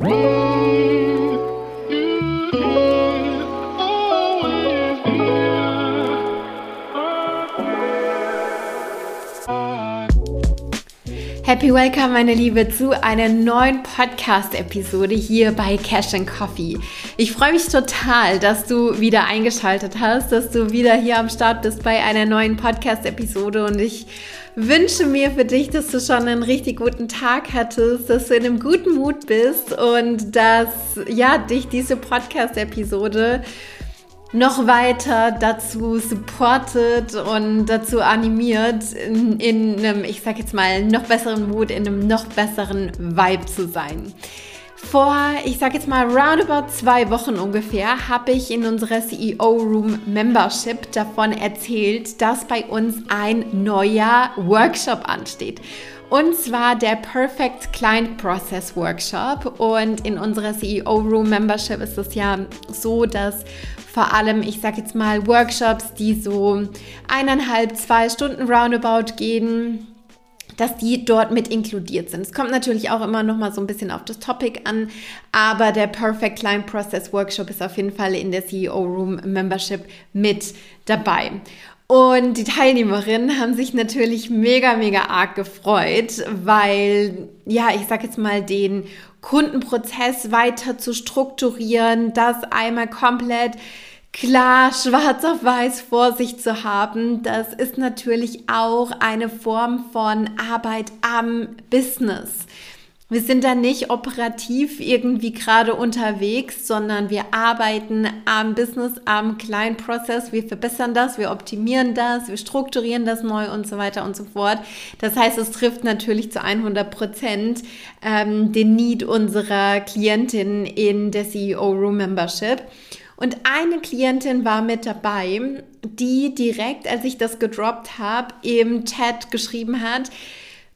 Happy Welcome, meine Liebe, zu einer neuen Podcast-Episode hier bei Cash and Coffee. Ich freue mich total, dass du wieder eingeschaltet hast, dass du wieder hier am Start bist bei einer neuen Podcast-Episode und ich wünsche mir für dich, dass du schon einen richtig guten Tag hattest, dass du in einem guten Mut bist und dass ja dich diese Podcast-Episode noch weiter dazu supportet und dazu animiert, in, in einem, ich sag jetzt mal, noch besseren Mut, in einem noch besseren Vibe zu sein. Vor, ich sag jetzt mal, roundabout zwei Wochen ungefähr, habe ich in unserer CEO Room Membership davon erzählt, dass bei uns ein neuer Workshop ansteht. Und zwar der Perfect Client Process Workshop. Und in unserer CEO Room Membership ist es ja so, dass vor allem, ich sage jetzt mal, Workshops, die so eineinhalb, zwei Stunden roundabout gehen, dass die dort mit inkludiert sind. Es kommt natürlich auch immer noch mal so ein bisschen auf das Topic an, aber der Perfect Client Process Workshop ist auf jeden Fall in der CEO Room Membership mit dabei. Und die Teilnehmerinnen haben sich natürlich mega, mega arg gefreut, weil, ja, ich sag jetzt mal, den Kundenprozess weiter zu strukturieren, das einmal komplett klar schwarz auf weiß vor sich zu haben, das ist natürlich auch eine Form von Arbeit am Business. Wir sind da nicht operativ irgendwie gerade unterwegs, sondern wir arbeiten am Business, am kleinen Prozess. Wir verbessern das, wir optimieren das, wir strukturieren das neu und so weiter und so fort. Das heißt, es trifft natürlich zu 100 Prozent ähm, den Need unserer Klientin in der CEO Room Membership. Und eine Klientin war mit dabei, die direkt, als ich das gedroppt habe, im Chat geschrieben hat,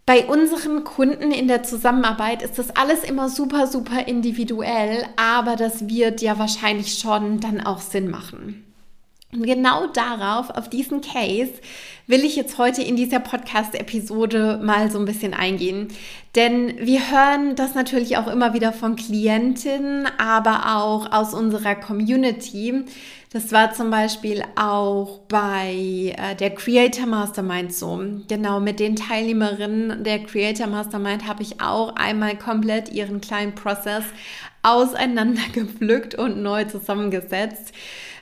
bei unseren Kunden in der Zusammenarbeit ist das alles immer super, super individuell, aber das wird ja wahrscheinlich schon dann auch Sinn machen. Und genau darauf, auf diesen Case, will ich jetzt heute in dieser Podcast-Episode mal so ein bisschen eingehen. Denn wir hören das natürlich auch immer wieder von Klientinnen, aber auch aus unserer Community, das war zum Beispiel auch bei äh, der Creator Mastermind so. Genau, mit den Teilnehmerinnen der Creator Mastermind habe ich auch einmal komplett ihren kleinen Prozess auseinandergepflückt und neu zusammengesetzt.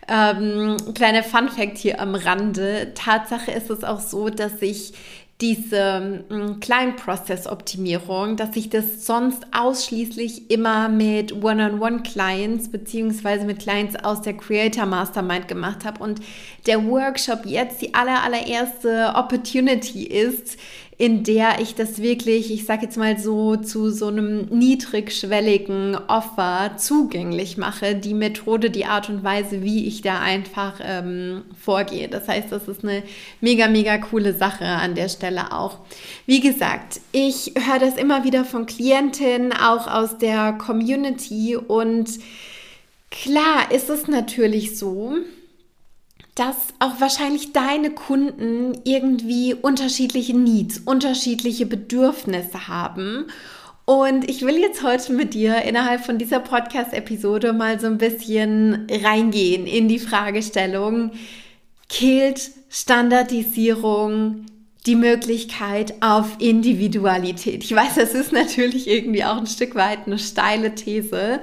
Ähm, kleiner Fun Fact hier am Rande. Tatsache ist es auch so, dass ich diese mm, Client-Process-Optimierung, dass ich das sonst ausschließlich immer mit One-on-One-Clients beziehungsweise mit Clients aus der Creator Mastermind gemacht habe und der Workshop jetzt die aller, allererste Opportunity ist, in der ich das wirklich, ich sage jetzt mal so, zu so einem niedrigschwelligen Offer zugänglich mache, die Methode, die Art und Weise, wie ich da einfach ähm, vorgehe. Das heißt, das ist eine mega, mega coole Sache an der Stelle auch. Wie gesagt, ich höre das immer wieder von Klientinnen, auch aus der Community und klar ist es natürlich so, dass auch wahrscheinlich deine Kunden irgendwie unterschiedliche Needs, unterschiedliche Bedürfnisse haben. Und ich will jetzt heute mit dir innerhalb von dieser Podcast-Episode mal so ein bisschen reingehen in die Fragestellung, killt Standardisierung die Möglichkeit auf Individualität? Ich weiß, das ist natürlich irgendwie auch ein Stück weit eine steile These,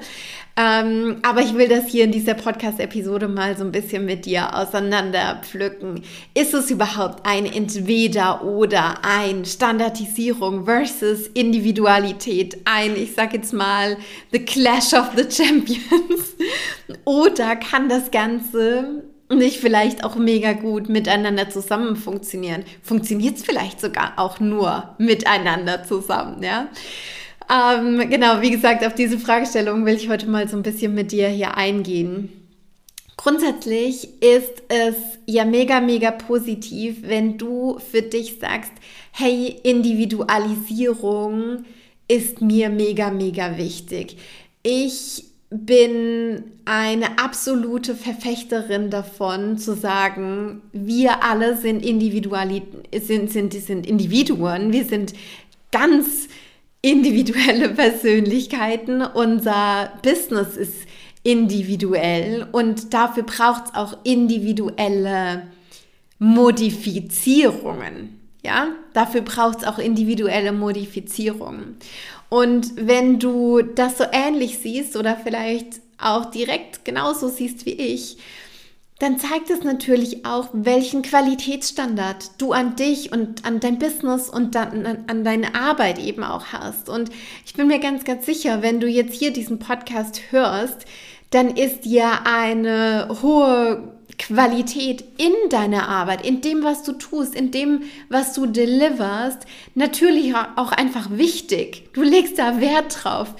ähm, aber ich will das hier in dieser Podcast-Episode mal so ein bisschen mit dir auseinander pflücken. Ist es überhaupt ein Entweder oder ein Standardisierung versus Individualität? Ein, ich sag jetzt mal, The Clash of the Champions? oder kann das Ganze nicht vielleicht auch mega gut miteinander zusammen funktionieren? Funktioniert es vielleicht sogar auch nur miteinander zusammen, ja? Ähm, genau, wie gesagt, auf diese Fragestellung will ich heute mal so ein bisschen mit dir hier eingehen. Grundsätzlich ist es ja mega, mega positiv, wenn du für dich sagst, hey, Individualisierung ist mir mega, mega wichtig. Ich bin eine absolute Verfechterin davon zu sagen, wir alle sind Individuali sind, sind, sind Individuen, wir sind ganz individuelle Persönlichkeiten, unser Business ist individuell und dafür braucht es auch individuelle Modifizierungen. Ja, dafür braucht es auch individuelle Modifizierungen. Und wenn du das so ähnlich siehst oder vielleicht auch direkt genauso siehst wie ich, dann zeigt es natürlich auch, welchen Qualitätsstandard du an dich und an dein Business und dann an deine Arbeit eben auch hast. Und ich bin mir ganz, ganz sicher, wenn du jetzt hier diesen Podcast hörst, dann ist dir eine hohe Qualität in deiner Arbeit, in dem, was du tust, in dem, was du deliverst, natürlich auch einfach wichtig. Du legst da Wert drauf.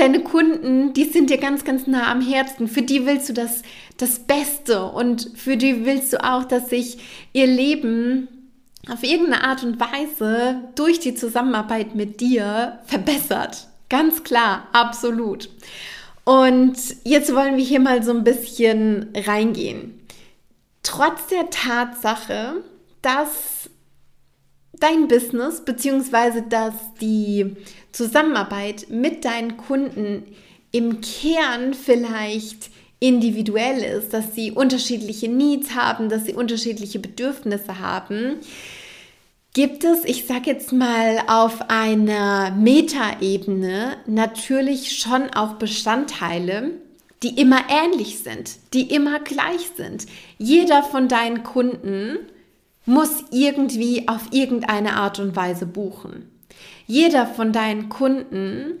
Deine Kunden, die sind dir ganz, ganz nah am Herzen. Für die willst du das, das Beste und für die willst du auch, dass sich ihr Leben auf irgendeine Art und Weise durch die Zusammenarbeit mit dir verbessert. Ganz klar, absolut. Und jetzt wollen wir hier mal so ein bisschen reingehen trotz der Tatsache, dass dein Business bzw. dass die Zusammenarbeit mit deinen Kunden im Kern vielleicht individuell ist, dass sie unterschiedliche Needs haben, dass sie unterschiedliche Bedürfnisse haben, gibt es, ich sage jetzt mal auf einer Metaebene natürlich schon auch Bestandteile, die immer ähnlich sind, die immer gleich sind. Jeder von deinen Kunden muss irgendwie auf irgendeine Art und Weise buchen. Jeder von deinen Kunden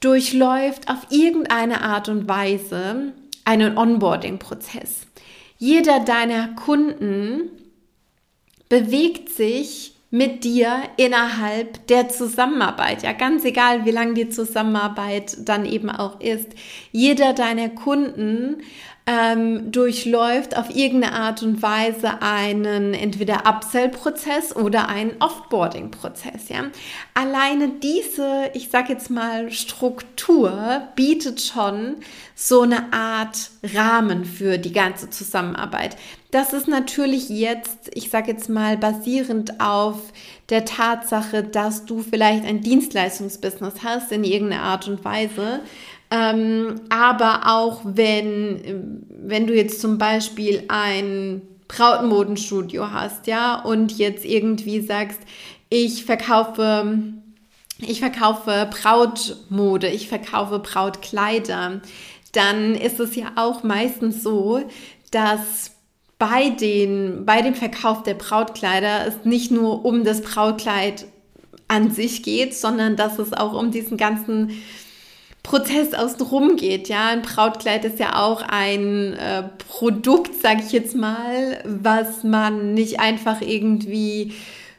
durchläuft auf irgendeine Art und Weise einen Onboarding-Prozess. Jeder deiner Kunden bewegt sich mit dir innerhalb der Zusammenarbeit. Ja, ganz egal, wie lang die Zusammenarbeit dann eben auch ist. Jeder deiner Kunden ähm, durchläuft auf irgendeine Art und Weise einen entweder Upsell-Prozess oder einen Offboarding-Prozess. Ja? Alleine diese, ich sage jetzt mal, Struktur bietet schon so eine Art Rahmen für die ganze Zusammenarbeit. Das ist natürlich jetzt, ich sage jetzt mal, basierend auf der Tatsache, dass du vielleicht ein Dienstleistungsbusiness hast in irgendeiner Art und Weise. Ähm, aber auch wenn, wenn du jetzt zum Beispiel ein Brautmodenstudio hast, ja, und jetzt irgendwie sagst, ich verkaufe, ich verkaufe Brautmode, ich verkaufe Brautkleider, dann ist es ja auch meistens so, dass bei, den, bei dem Verkauf der Brautkleider es nicht nur um das Brautkleid an sich geht, sondern dass es auch um diesen ganzen Prozess außenrum geht. Ja, ein Brautkleid ist ja auch ein äh, Produkt, sage ich jetzt mal, was man nicht einfach irgendwie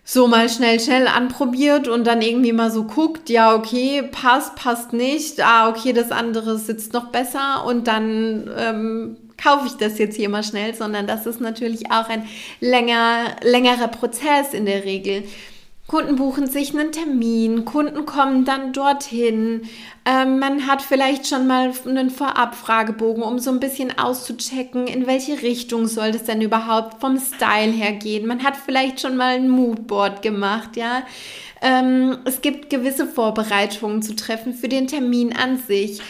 so mal schnell, schnell anprobiert und dann irgendwie mal so guckt, ja, okay, passt, passt nicht, ah, okay, das andere sitzt noch besser und dann ähm, kaufe ich das jetzt hier mal schnell, sondern das ist natürlich auch ein länger, längerer Prozess in der Regel. Kunden buchen sich einen Termin, Kunden kommen dann dorthin. Ähm, man hat vielleicht schon mal einen Vorabfragebogen, um so ein bisschen auszuchecken, in welche Richtung soll es denn überhaupt vom Style her gehen. Man hat vielleicht schon mal ein Moodboard gemacht, ja. Ähm, es gibt gewisse Vorbereitungen zu treffen für den Termin an sich.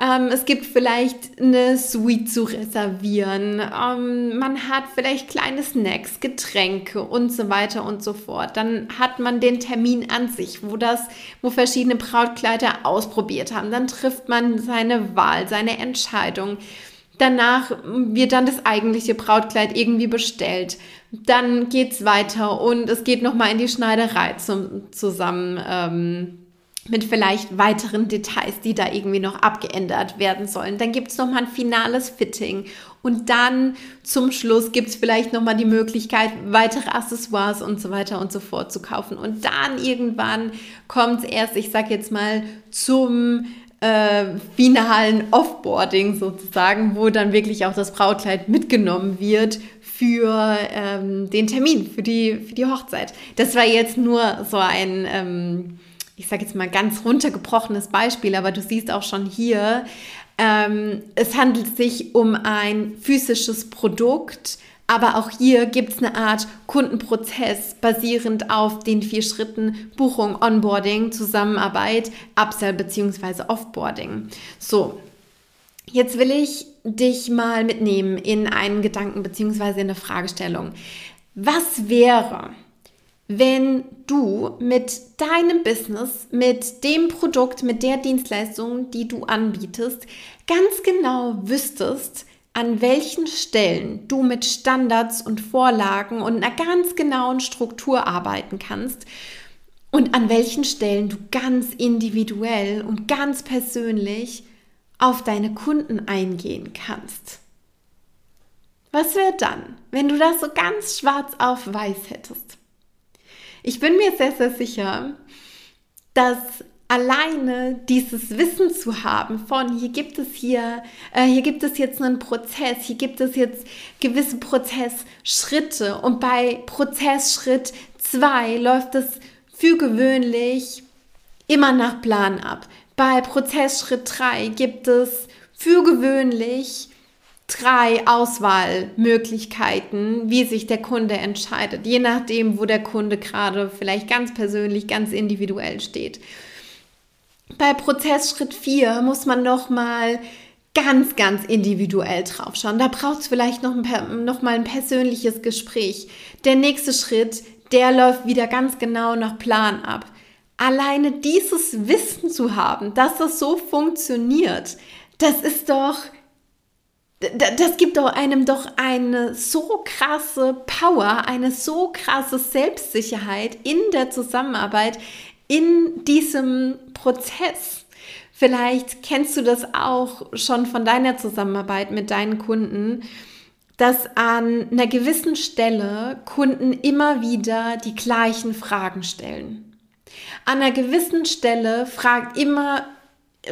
Ähm, es gibt vielleicht eine Suite zu reservieren. Ähm, man hat vielleicht kleine Snacks, Getränke und so weiter und so fort. Dann hat man den Termin an sich, wo das, wo verschiedene Brautkleider ausprobiert haben. Dann trifft man seine Wahl, seine Entscheidung. Danach wird dann das eigentliche Brautkleid irgendwie bestellt. Dann geht es weiter und es geht nochmal in die Schneiderei zum, zusammen. Ähm, mit vielleicht weiteren Details, die da irgendwie noch abgeändert werden sollen. Dann gibt es nochmal ein finales Fitting und dann zum Schluss gibt es vielleicht nochmal die Möglichkeit, weitere Accessoires und so weiter und so fort zu kaufen. Und dann irgendwann kommt es erst, ich sag jetzt mal, zum äh, finalen Offboarding sozusagen, wo dann wirklich auch das Brautkleid mitgenommen wird für ähm, den Termin, für die, für die Hochzeit. Das war jetzt nur so ein... Ähm, ich sage jetzt mal ganz runtergebrochenes Beispiel, aber du siehst auch schon hier, ähm, es handelt sich um ein physisches Produkt, Aber auch hier gibt es eine Art Kundenprozess basierend auf den vier Schritten Buchung, Onboarding, Zusammenarbeit, Upsell bzw. Offboarding. So, jetzt will ich dich mal mitnehmen in einen Gedanken bzw. in eine Fragestellung. Was wäre, wenn du mit deinem Business, mit dem Produkt, mit der Dienstleistung, die du anbietest, ganz genau wüsstest, an welchen Stellen du mit Standards und Vorlagen und einer ganz genauen Struktur arbeiten kannst und an welchen Stellen du ganz individuell und ganz persönlich auf deine Kunden eingehen kannst. Was wäre dann, wenn du das so ganz schwarz auf weiß hättest? Ich bin mir sehr, sehr sicher, dass alleine dieses Wissen zu haben von hier gibt es hier, äh, hier gibt es jetzt einen Prozess, hier gibt es jetzt gewisse Prozessschritte und bei Prozessschritt 2 läuft es für gewöhnlich immer nach Plan ab. Bei Prozessschritt 3 gibt es für gewöhnlich drei Auswahlmöglichkeiten, wie sich der Kunde entscheidet, je nachdem, wo der Kunde gerade vielleicht ganz persönlich, ganz individuell steht. Bei Prozessschritt 4 muss man noch mal ganz, ganz individuell drauf schauen. Da braucht es vielleicht noch, ein, noch ein persönliches Gespräch. Der nächste Schritt, der läuft wieder ganz genau nach Plan ab. Alleine dieses Wissen zu haben, dass das so funktioniert, das ist doch das gibt doch einem doch eine so krasse Power, eine so krasse Selbstsicherheit in der Zusammenarbeit, in diesem Prozess. Vielleicht kennst du das auch schon von deiner Zusammenarbeit mit deinen Kunden, dass an einer gewissen Stelle Kunden immer wieder die gleichen Fragen stellen. An einer gewissen Stelle fragt immer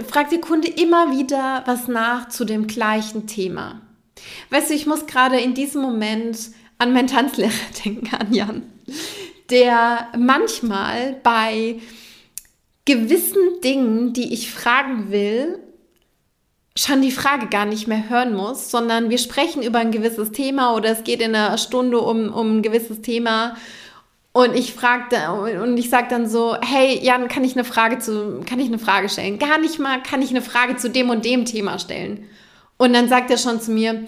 fragt der Kunde immer wieder was nach zu dem gleichen Thema. Weißt du, ich muss gerade in diesem Moment an meinen Tanzlehrer denken, an Jan, der manchmal bei gewissen Dingen, die ich fragen will, schon die Frage gar nicht mehr hören muss, sondern wir sprechen über ein gewisses Thema oder es geht in einer Stunde um, um ein gewisses Thema und ich fragte und ich sage dann so, hey Jan, kann ich eine Frage zu, kann ich eine Frage stellen? Gar nicht mal, kann ich eine Frage zu dem und dem Thema stellen? Und dann sagt er schon zu mir,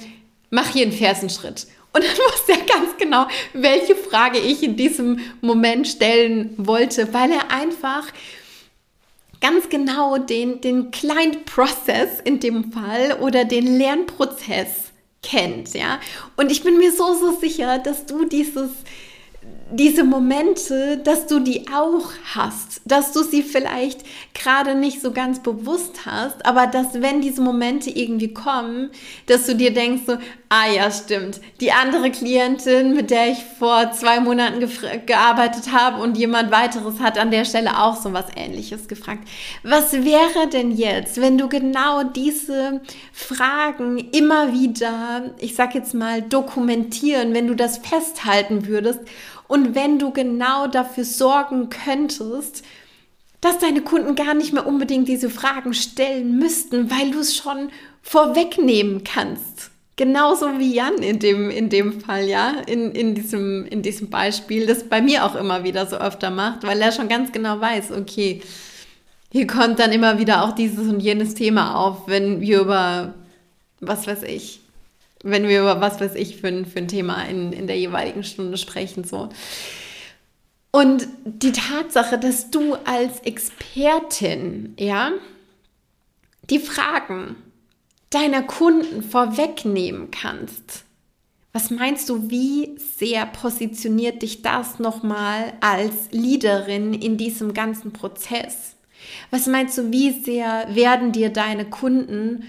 mach hier einen Fersenschritt. Und dann wusste er ganz genau, welche Frage ich in diesem Moment stellen wollte, weil er einfach ganz genau den, den Client Process in dem Fall oder den Lernprozess kennt, ja. Und ich bin mir so, so sicher, dass du dieses, diese Momente, dass du die auch hast, dass du sie vielleicht gerade nicht so ganz bewusst hast, aber dass wenn diese Momente irgendwie kommen, dass du dir denkst so, ah ja, stimmt, die andere Klientin, mit der ich vor zwei Monaten gearbeitet habe und jemand weiteres hat an der Stelle auch so was ähnliches gefragt. Was wäre denn jetzt, wenn du genau diese Fragen immer wieder, ich sag jetzt mal, dokumentieren, wenn du das festhalten würdest und wenn du genau dafür sorgen könntest, dass deine Kunden gar nicht mehr unbedingt diese Fragen stellen müssten, weil du es schon vorwegnehmen kannst. Genauso wie Jan in dem, in dem Fall, ja, in, in, diesem, in diesem Beispiel, das bei mir auch immer wieder so öfter macht, weil er schon ganz genau weiß, okay, hier kommt dann immer wieder auch dieses und jenes Thema auf, wenn wir über, was weiß ich, wenn wir über was weiß ich für ein, für ein Thema in, in der jeweiligen Stunde sprechen. So. Und die Tatsache, dass du als Expertin, ja, die Fragen deiner Kunden vorwegnehmen kannst. Was meinst du, wie sehr positioniert dich das nochmal als Leaderin in diesem ganzen Prozess? Was meinst du, wie sehr werden dir deine Kunden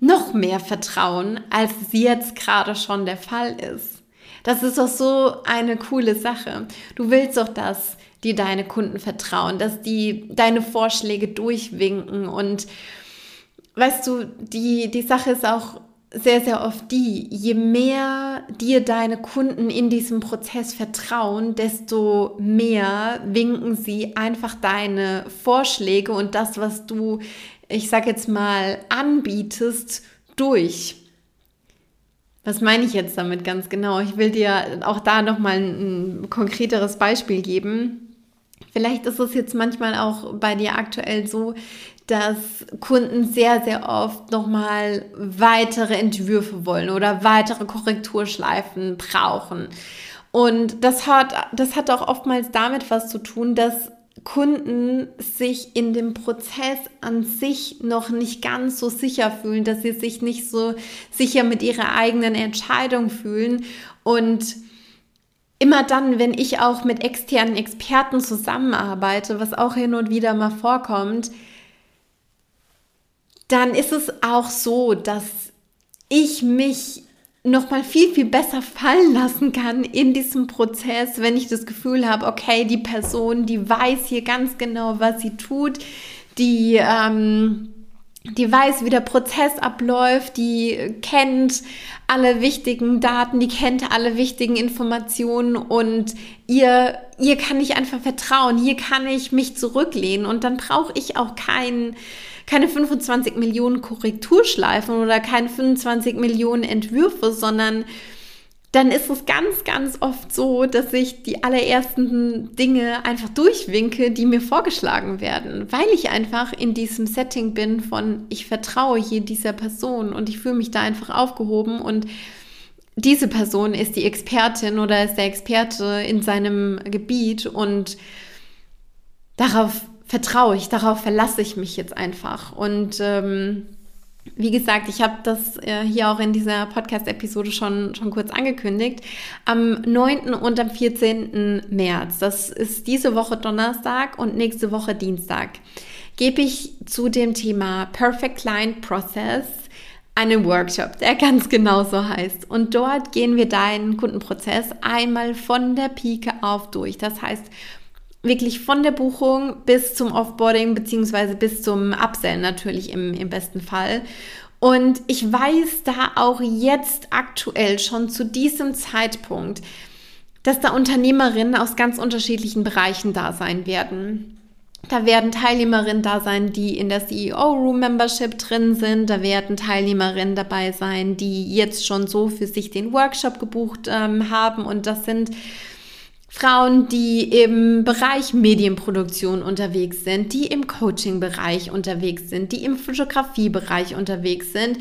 noch mehr vertrauen, als es jetzt gerade schon der Fall ist. Das ist doch so eine coole Sache. Du willst doch, dass die deine Kunden vertrauen, dass die deine Vorschläge durchwinken und weißt du, die, die Sache ist auch sehr, sehr oft die, je mehr dir deine Kunden in diesem Prozess vertrauen, desto mehr winken sie einfach deine Vorschläge und das, was du ich sag jetzt mal, anbietest durch. Was meine ich jetzt damit ganz genau? Ich will dir auch da nochmal ein, konkreteres Beispiel geben. Vielleicht ist es jetzt manchmal auch bei dir aktuell so, dass Kunden sehr, sehr oft nochmal weitere Entwürfe wollen oder weitere Korrekturschleifen brauchen. Und das hat, das hat auch oftmals damit was zu tun, dass Kunden sich in dem Prozess an sich noch nicht ganz so sicher fühlen, dass sie sich nicht so sicher mit ihrer eigenen Entscheidung fühlen. Und immer dann, wenn ich auch mit externen Experten zusammenarbeite, was auch hin und wieder mal vorkommt, dann ist es auch so, dass ich mich noch mal viel viel besser fallen lassen kann in diesem Prozess, wenn ich das Gefühl habe, okay, die Person, die weiß hier ganz genau, was sie tut, die ähm, die weiß, wie der Prozess abläuft, die kennt alle wichtigen Daten, die kennt alle wichtigen Informationen und ihr, ihr kann ich einfach vertrauen, hier kann ich mich zurücklehnen und dann brauche ich auch keinen keine 25 Millionen Korrekturschleifen oder keine 25 Millionen Entwürfe, sondern dann ist es ganz, ganz oft so, dass ich die allerersten Dinge einfach durchwinke, die mir vorgeschlagen werden, weil ich einfach in diesem Setting bin von, ich vertraue hier dieser Person und ich fühle mich da einfach aufgehoben und diese Person ist die Expertin oder ist der Experte in seinem Gebiet und darauf vertraue ich, darauf verlasse ich mich jetzt einfach. Und ähm, wie gesagt, ich habe das äh, hier auch in dieser Podcast-Episode schon, schon kurz angekündigt. Am 9. und am 14. März, das ist diese Woche Donnerstag und nächste Woche Dienstag, gebe ich zu dem Thema Perfect Client Process einen Workshop, der ganz genau so heißt. Und dort gehen wir deinen Kundenprozess einmal von der Pike auf durch. Das heißt, wirklich von der Buchung bis zum Offboarding beziehungsweise bis zum Upsell natürlich im, im besten Fall. Und ich weiß da auch jetzt aktuell schon zu diesem Zeitpunkt, dass da Unternehmerinnen aus ganz unterschiedlichen Bereichen da sein werden. Da werden Teilnehmerinnen da sein, die in der CEO Room Membership drin sind. Da werden Teilnehmerinnen dabei sein, die jetzt schon so für sich den Workshop gebucht ähm, haben. Und das sind Frauen, die im Bereich Medienproduktion unterwegs sind, die im Coaching-Bereich unterwegs sind, die im Fotografiebereich unterwegs sind,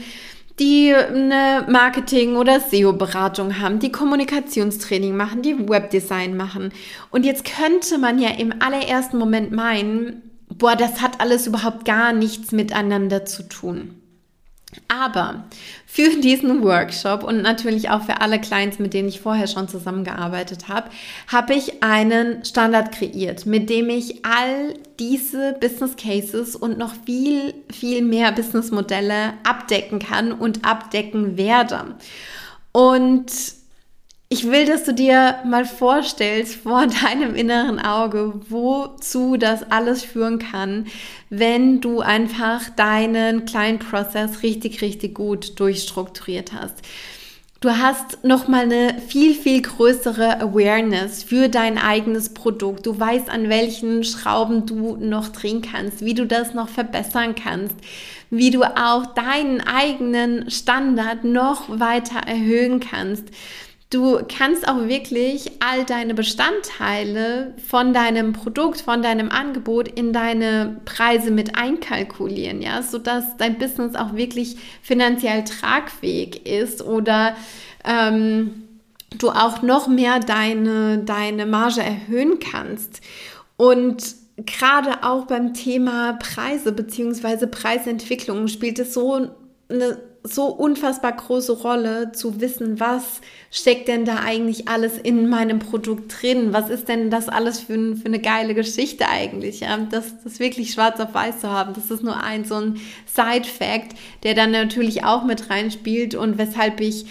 die eine Marketing- oder SEO-Beratung haben, die Kommunikationstraining machen, die Webdesign machen. Und jetzt könnte man ja im allerersten Moment meinen, boah, das hat alles überhaupt gar nichts miteinander zu tun. Aber für diesen Workshop und natürlich auch für alle Clients, mit denen ich vorher schon zusammengearbeitet habe, habe ich einen Standard kreiert, mit dem ich all diese Business Cases und noch viel, viel mehr Business Modelle abdecken kann und abdecken werde. Und ich will, dass du dir mal vorstellst vor deinem inneren Auge, wozu das alles führen kann, wenn du einfach deinen kleinen Prozess richtig, richtig gut durchstrukturiert hast. Du hast nochmal eine viel, viel größere Awareness für dein eigenes Produkt. Du weißt, an welchen Schrauben du noch drehen kannst, wie du das noch verbessern kannst, wie du auch deinen eigenen Standard noch weiter erhöhen kannst. Du kannst auch wirklich all deine Bestandteile von deinem Produkt, von deinem Angebot in deine Preise mit einkalkulieren, ja, sodass dein Business auch wirklich finanziell tragfähig ist oder ähm, du auch noch mehr deine, deine Marge erhöhen kannst. Und gerade auch beim Thema Preise bzw. Preisentwicklung spielt es so eine so unfassbar große Rolle zu wissen, was steckt denn da eigentlich alles in meinem Produkt drin? Was ist denn das alles für, für eine geile Geschichte eigentlich? Das, das wirklich schwarz auf weiß zu haben, das ist nur ein so ein Side-Fact, der dann natürlich auch mit reinspielt und weshalb ich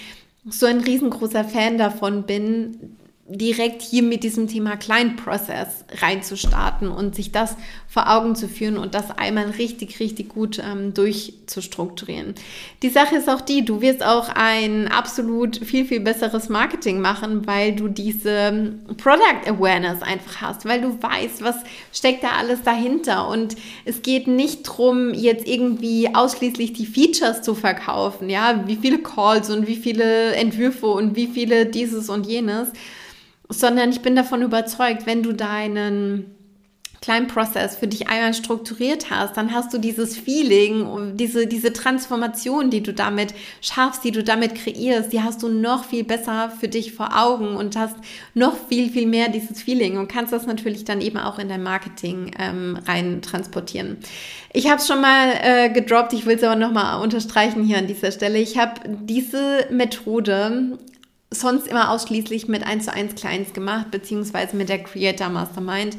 so ein riesengroßer Fan davon bin, direkt hier mit diesem Thema Client Process reinzustarten und sich das vor Augen zu führen und das einmal richtig, richtig gut ähm, durchzustrukturieren. Die Sache ist auch die, du wirst auch ein absolut viel, viel besseres Marketing machen, weil du diese ähm, Product Awareness einfach hast, weil du weißt, was steckt da alles dahinter und es geht nicht darum, jetzt irgendwie ausschließlich die Features zu verkaufen, ja, wie viele Calls und wie viele Entwürfe und wie viele dieses und jenes, sondern ich bin davon überzeugt, wenn du deinen kleinen Prozess für dich einmal strukturiert hast, dann hast du dieses Feeling, diese, diese Transformation, die du damit schaffst, die du damit kreierst, die hast du noch viel besser für dich vor Augen und hast noch viel, viel mehr dieses Feeling und kannst das natürlich dann eben auch in dein Marketing ähm, rein transportieren. Ich habe es schon mal äh, gedroppt, ich will es aber nochmal unterstreichen hier an dieser Stelle. Ich habe diese Methode sonst immer ausschließlich mit 1 zu 1 Clients gemacht, beziehungsweise mit der Creator Mastermind.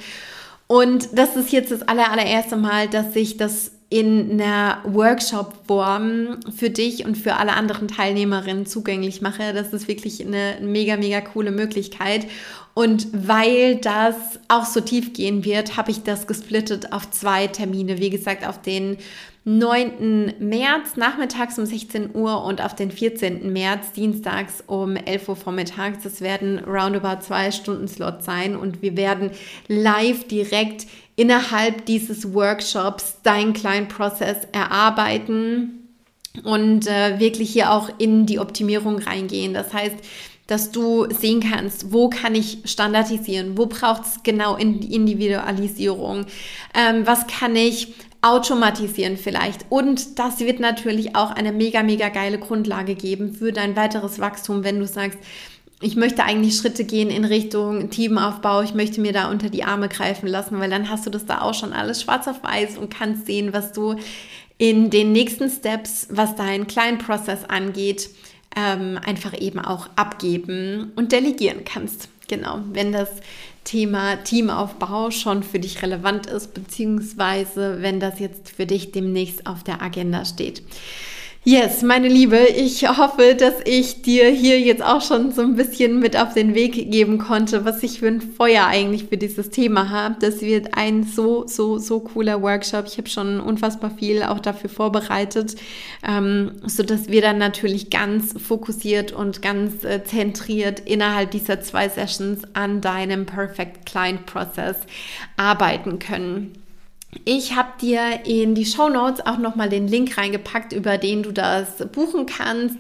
Und das ist jetzt das aller, allererste Mal, dass ich das in einer Workshop-Form für dich und für alle anderen Teilnehmerinnen zugänglich mache. Das ist wirklich eine mega, mega coole Möglichkeit. Und weil das auch so tief gehen wird, habe ich das gesplittet auf zwei Termine. Wie gesagt, auf den 9. März nachmittags um 16 Uhr und auf den 14. März dienstags um 11 Uhr vormittags. Das werden roundabout zwei Stunden Slot sein und wir werden live direkt innerhalb dieses Workshops deinen kleinen Prozess erarbeiten und äh, wirklich hier auch in die Optimierung reingehen. Das heißt, dass du sehen kannst, wo kann ich standardisieren, wo braucht es genau in Individualisierung, ähm, was kann ich automatisieren vielleicht. Und das wird natürlich auch eine mega, mega geile Grundlage geben für dein weiteres Wachstum, wenn du sagst, ich möchte eigentlich Schritte gehen in Richtung Teamaufbau, ich möchte mir da unter die Arme greifen lassen, weil dann hast du das da auch schon alles schwarz auf weiß und kannst sehen, was du in den nächsten Steps, was deinen kleinen Prozess angeht, ähm, einfach eben auch abgeben und delegieren kannst. Genau, wenn das Thema Teamaufbau schon für dich relevant ist, beziehungsweise wenn das jetzt für dich demnächst auf der Agenda steht. Yes, meine Liebe, ich hoffe, dass ich dir hier jetzt auch schon so ein bisschen mit auf den Weg geben konnte, was ich für ein Feuer eigentlich für dieses Thema habe. Das wird ein so, so, so cooler Workshop. Ich habe schon unfassbar viel auch dafür vorbereitet, ähm, so dass wir dann natürlich ganz fokussiert und ganz äh, zentriert innerhalb dieser zwei Sessions an deinem Perfect Client Process arbeiten können. Ich habe dir in die Show Notes auch nochmal den Link reingepackt, über den du das buchen kannst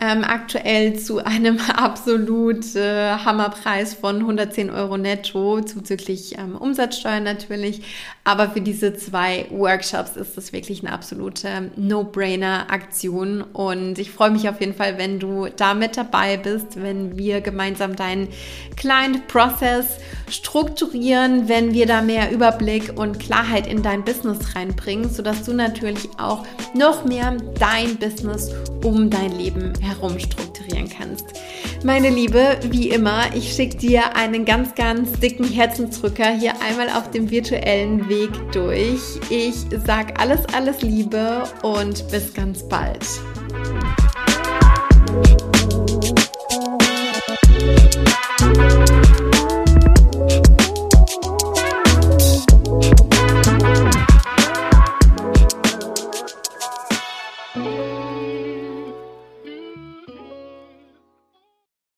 ähm, aktuell zu einem absolut äh, Hammerpreis von 110 Euro netto, zuzüglich ähm, Umsatzsteuer natürlich. Aber für diese zwei Workshops ist das wirklich eine absolute No-Brainer-Aktion. Und ich freue mich auf jeden Fall, wenn du da mit dabei bist, wenn wir gemeinsam deinen Client Process strukturieren, wenn wir da mehr Überblick und Klarheit in dein Business reinbringen, sodass du natürlich auch noch mehr dein Business um dein Leben herum strukturieren kannst. Meine Liebe, wie immer, ich schicke dir einen ganz, ganz dicken Herzensdrücker hier einmal auf dem virtuellen Weg durch. Ich sage alles, alles Liebe und bis ganz bald.